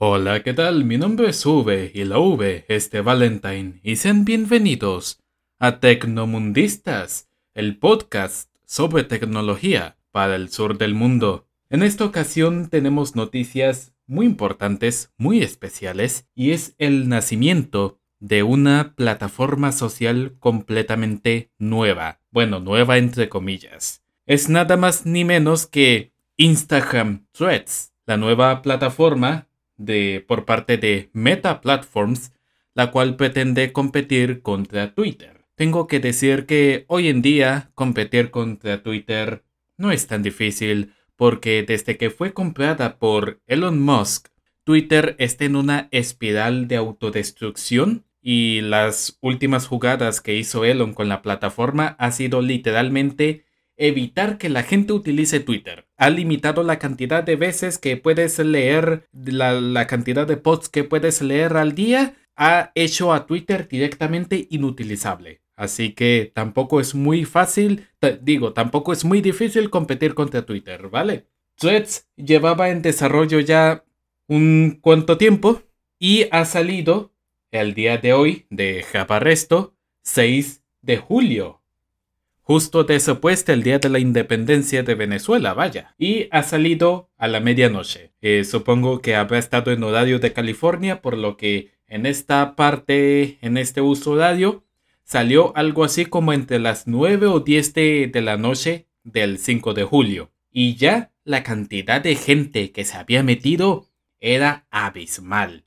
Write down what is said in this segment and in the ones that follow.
Hola, ¿qué tal? Mi nombre es V y la V es de Valentine y sean bienvenidos a Tecnomundistas, el podcast sobre tecnología para el sur del mundo. En esta ocasión tenemos noticias muy importantes, muy especiales, y es el nacimiento de una plataforma social completamente nueva. Bueno, nueva entre comillas. Es nada más ni menos que Instagram Threads, la nueva plataforma de, por parte de Meta Platforms, la cual pretende competir contra Twitter. Tengo que decir que hoy en día competir contra Twitter no es tan difícil porque desde que fue comprada por Elon Musk, Twitter está en una espiral de autodestrucción y las últimas jugadas que hizo Elon con la plataforma ha sido literalmente evitar que la gente utilice Twitter. Ha limitado la cantidad de veces que puedes leer, la, cantidad de posts que puedes leer al día. Ha hecho a Twitter directamente inutilizable. Así que tampoco es muy fácil, digo, tampoco es muy difícil competir contra Twitter, ¿vale? Threads llevaba en desarrollo ya un cuánto tiempo y ha salido el día de hoy de Resto 6 de julio justo después del Día de la Independencia de Venezuela, vaya. Y ha salido a la medianoche. Eh, supongo que habrá estado en horario de California, por lo que en esta parte, en este uso horario, salió algo así como entre las 9 o 10 de, la noche del 5 de julio. Y ya la cantidad de gente que se había metido era abismal.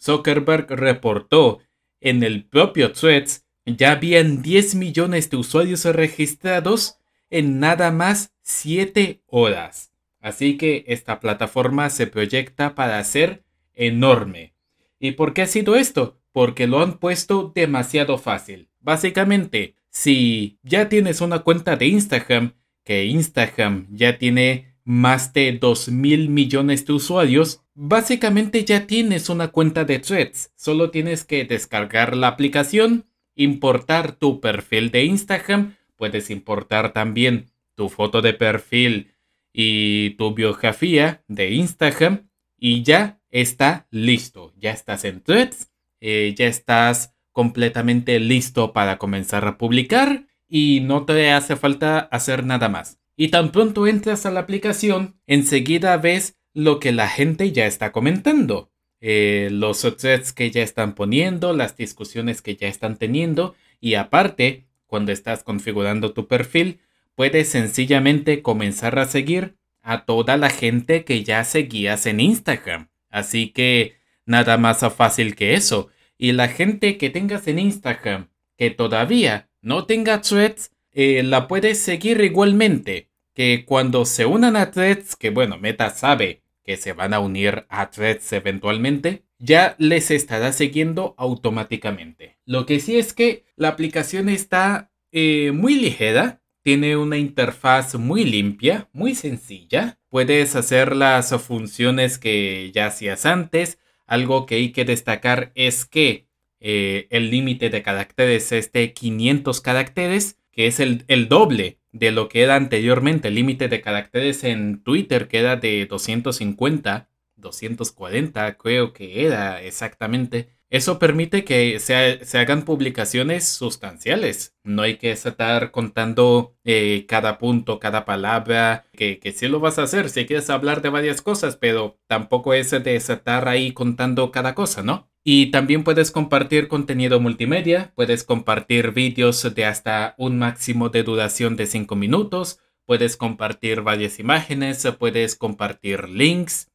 Zuckerberg reportó en el propio Threads ya habían 10 millones de usuarios registrados en nada más 7 horas. Así que esta plataforma se proyecta para ser enorme. ¿Y por qué ha sido esto? Porque lo han puesto demasiado fácil. Básicamente, si ya tienes una cuenta de Instagram, que Instagram ya tiene más de 2 mil millones de usuarios, básicamente ya tienes una cuenta de threads. Solo tienes que descargar la aplicación, importar tu perfil de Instagram, puedes importar también tu foto de perfil y tu biografía de Instagram y ya está listo. Ya estás en Threads, eh, ya estás completamente listo para comenzar a publicar y no te hace falta hacer nada más. Y tan pronto entras a la aplicación, enseguida ves lo que la gente ya está comentando. Eh, los threads que ya están poniendo, las discusiones que ya están teniendo y aparte, cuando estás configurando tu perfil, puedes sencillamente comenzar a seguir a toda la gente que ya seguías en Instagram. Así que nada más fácil que eso. Y la gente que tengas en Instagram que todavía no tenga threads, eh, la puedes seguir igualmente. Que cuando se unan a threads, que bueno, Meta sabe que se van a unir a Threads eventualmente, ya les estará siguiendo automáticamente. Lo que sí es que la aplicación está eh, muy ligera, tiene una interfaz muy limpia, muy sencilla. Puedes hacer las funciones que ya hacías antes. Algo que hay que destacar es que eh, el límite de caracteres es de 500 caracteres, que es el, el doble de lo que era anteriormente el límite de caracteres en Twitter, que era de 250, 240 creo que era exactamente. Eso permite que se, se hagan publicaciones sustanciales. No hay que estar contando eh, cada punto, cada palabra, que, que sí lo vas a hacer si quieres hablar de varias cosas, pero tampoco es de estar ahí contando cada cosa, ¿no? Y también puedes compartir contenido multimedia, puedes compartir vídeos de hasta un máximo de duración de 5 minutos, puedes compartir varias imágenes, puedes compartir links.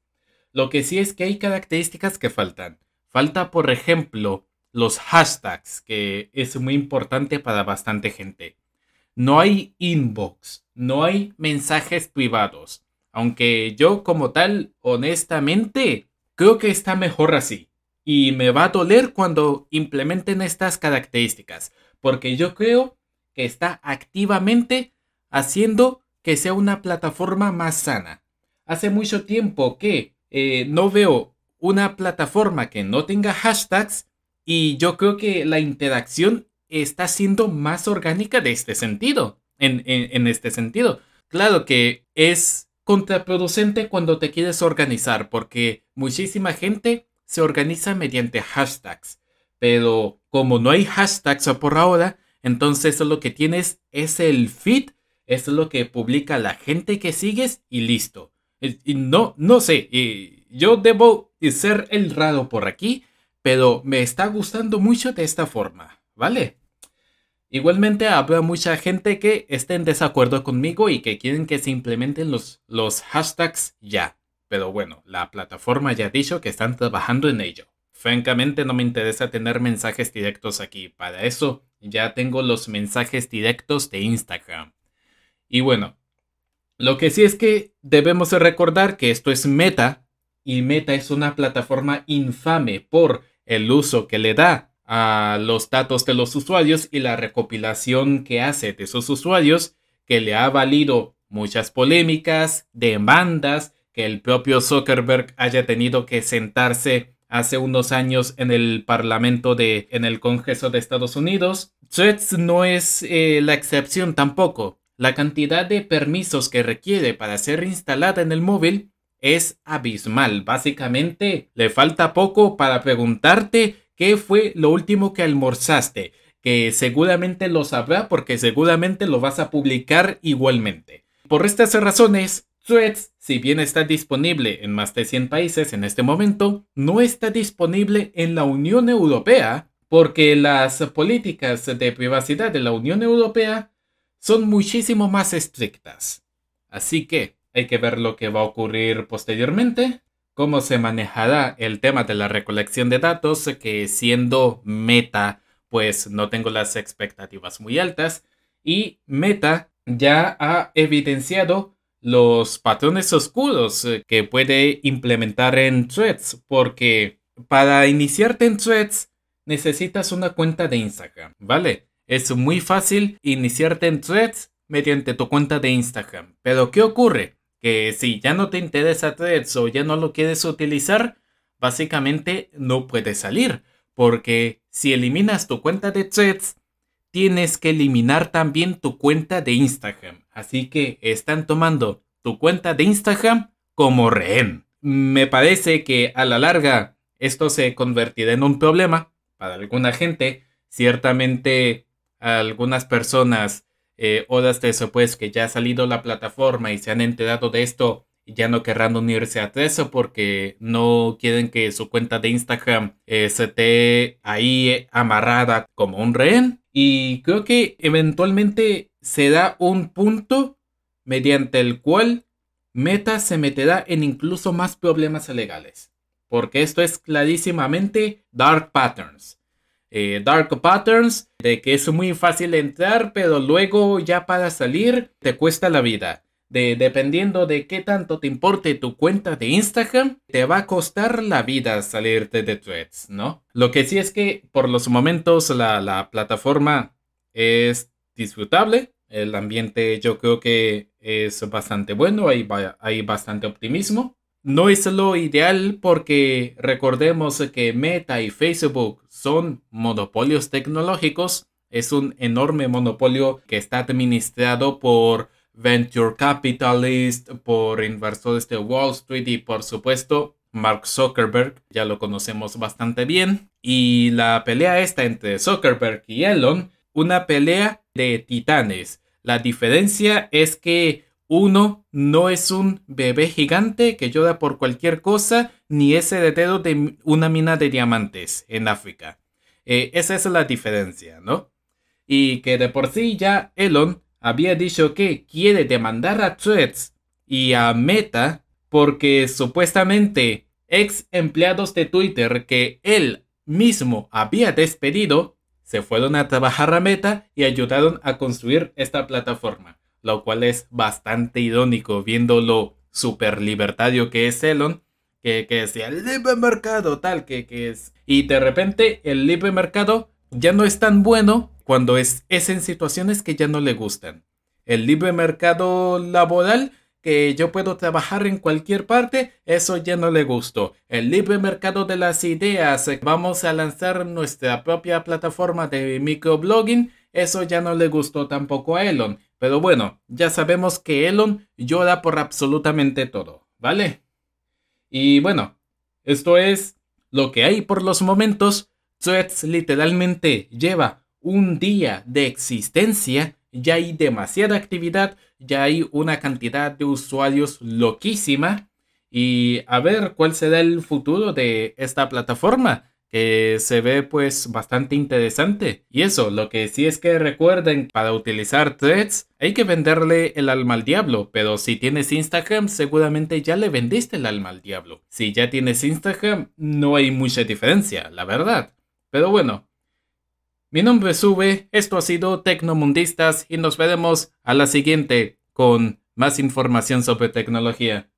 Lo que sí es que hay características que faltan. Falta, por ejemplo, los hashtags, que es muy importante para bastante gente. No hay inbox, no hay mensajes privados. Aunque yo como tal, honestamente, creo que está mejor así y me va a doler cuando implementen estas características, porque yo creo que está activamente haciendo que sea una plataforma más sana. Hace mucho tiempo que eh, no veo una plataforma que no tenga hashtags y yo creo que la interacción está siendo más orgánica de este sentido, en, en este sentido. Claro que es contraproducente cuando te quieres organizar, porque muchísima gente se organiza mediante hashtags. Pero como no hay hashtags por ahora, entonces lo que tienes es el feed, es lo que publica la gente que sigues y listo. Y no, no sé, yo debo ser el raro por aquí, pero me está gustando mucho de esta forma, ¿vale? Igualmente habrá mucha gente que esté en desacuerdo conmigo y que quieren que se implementen los, los hashtags ya. Pero bueno, la plataforma ya ha dicho que están trabajando en ello. Francamente no me interesa tener mensajes directos aquí. Para eso ya tengo los mensajes directos de Instagram. Y bueno, lo que sí es que debemos recordar que esto es Meta y Meta es una plataforma infame por el uso que le da a los datos de los usuarios y la recopilación que hace de esos usuarios que le ha valido muchas polémicas, demandas, que el propio Zuckerberg haya tenido que sentarse hace unos años en el Parlamento de, en el Congreso de Estados Unidos. Threads no es eh, la excepción tampoco. La cantidad de permisos que requiere para ser instalada en el móvil es abismal. Básicamente, le falta poco para preguntarte ¿Qué fue lo último que almorzaste? Que seguramente lo sabrá porque seguramente lo vas a publicar igualmente. Por estas razones, Threads, si bien está disponible en más de 100 países en este momento, no está disponible en la Unión Europea porque las políticas de privacidad de la Unión Europea son muchísimo más estrictas. Así que hay que ver lo que va a ocurrir posteriormente cómo se manejará el tema de la recolección de datos, que siendo Meta, pues no tengo las expectativas muy altas. Y Meta ya ha evidenciado los patrones oscuros que puede implementar en Threads, porque para iniciarte en Threads necesitas una cuenta de Instagram, ¿vale? Es muy fácil iniciarte en Threads mediante tu cuenta de Instagram. Pero ¿qué ocurre? que si ya no te interesa Threads o ya no lo quieres utilizar, básicamente no puedes salir. Porque si eliminas tu cuenta de Threads, tienes que eliminar también tu cuenta de Instagram. Así que están tomando tu cuenta de Instagram como rehén. Me parece que a la larga esto se convertirá en un problema para alguna gente. Ciertamente algunas personas eh, horas después que ya ha salido la plataforma y se han enterado de esto, ya no querrán unirse a Treso porque no quieren que su cuenta de Instagram eh, se esté ahí amarrada como un rehén. Y creo que eventualmente se da un punto mediante el cual Meta se meterá en incluso más problemas legales. Porque esto es clarísimamente dark patterns. Eh, dark Patterns, de que es muy fácil entrar, pero luego ya para salir te cuesta la vida. De, dependiendo de qué tanto te importe tu cuenta de Instagram, te va a costar la vida salirte de threads, ¿no? Lo que sí es que por los momentos la, la plataforma es disfrutable, el ambiente yo creo que es bastante bueno, hay, hay bastante optimismo. No es lo ideal porque recordemos que Meta y Facebook son monopolios tecnológicos. Es un enorme monopolio que está administrado por venture capitalists, por inversores de Wall Street y por supuesto Mark Zuckerberg, ya lo conocemos bastante bien. Y la pelea está entre Zuckerberg y Elon, una pelea de titanes. La diferencia es que uno no es un bebé gigante que llora por cualquier cosa, ni es heredero de una mina de diamantes en África. Eh, esa es la diferencia, ¿no? Y que de por sí ya Elon había dicho que quiere demandar a Threads y a Meta porque supuestamente ex empleados de Twitter que él mismo había despedido se fueron a trabajar a Meta y ayudaron a construir esta plataforma lo cual es bastante irónico viendo lo super libertario que es Elon, que, que decía libre mercado tal que, que es. Y de repente el libre mercado ya no es tan bueno cuando es, es en situaciones que ya no le gustan. El libre mercado laboral que yo puedo trabajar en cualquier parte, eso ya no le gustó. El libre mercado de las ideas, vamos a lanzar nuestra propia plataforma de microblogging, eso ya no le gustó tampoco a Elon Pero bueno, ya sabemos que Elon llora por absolutamente todo, ¿vale? Y bueno, esto es lo que hay por los momentos. Threads literalmente lleva un día de existencia, ya hay demasiada actividad, ya hay una cantidad de usuarios loquísima y a ver cuál será el futuro de esta plataforma que se ve pues bastante interesante. Y eso, lo que sí es que recuerden, para utilizar threads hay que venderle el alma al diablo, pero si tienes Instagram seguramente ya le vendiste el alma al diablo. Si ya tienes Instagram no hay mucha diferencia, la verdad. Pero bueno, mi nombre es Sube, esto ha sido Tecnomundistas y nos veremos a la siguiente con más información sobre tecnología.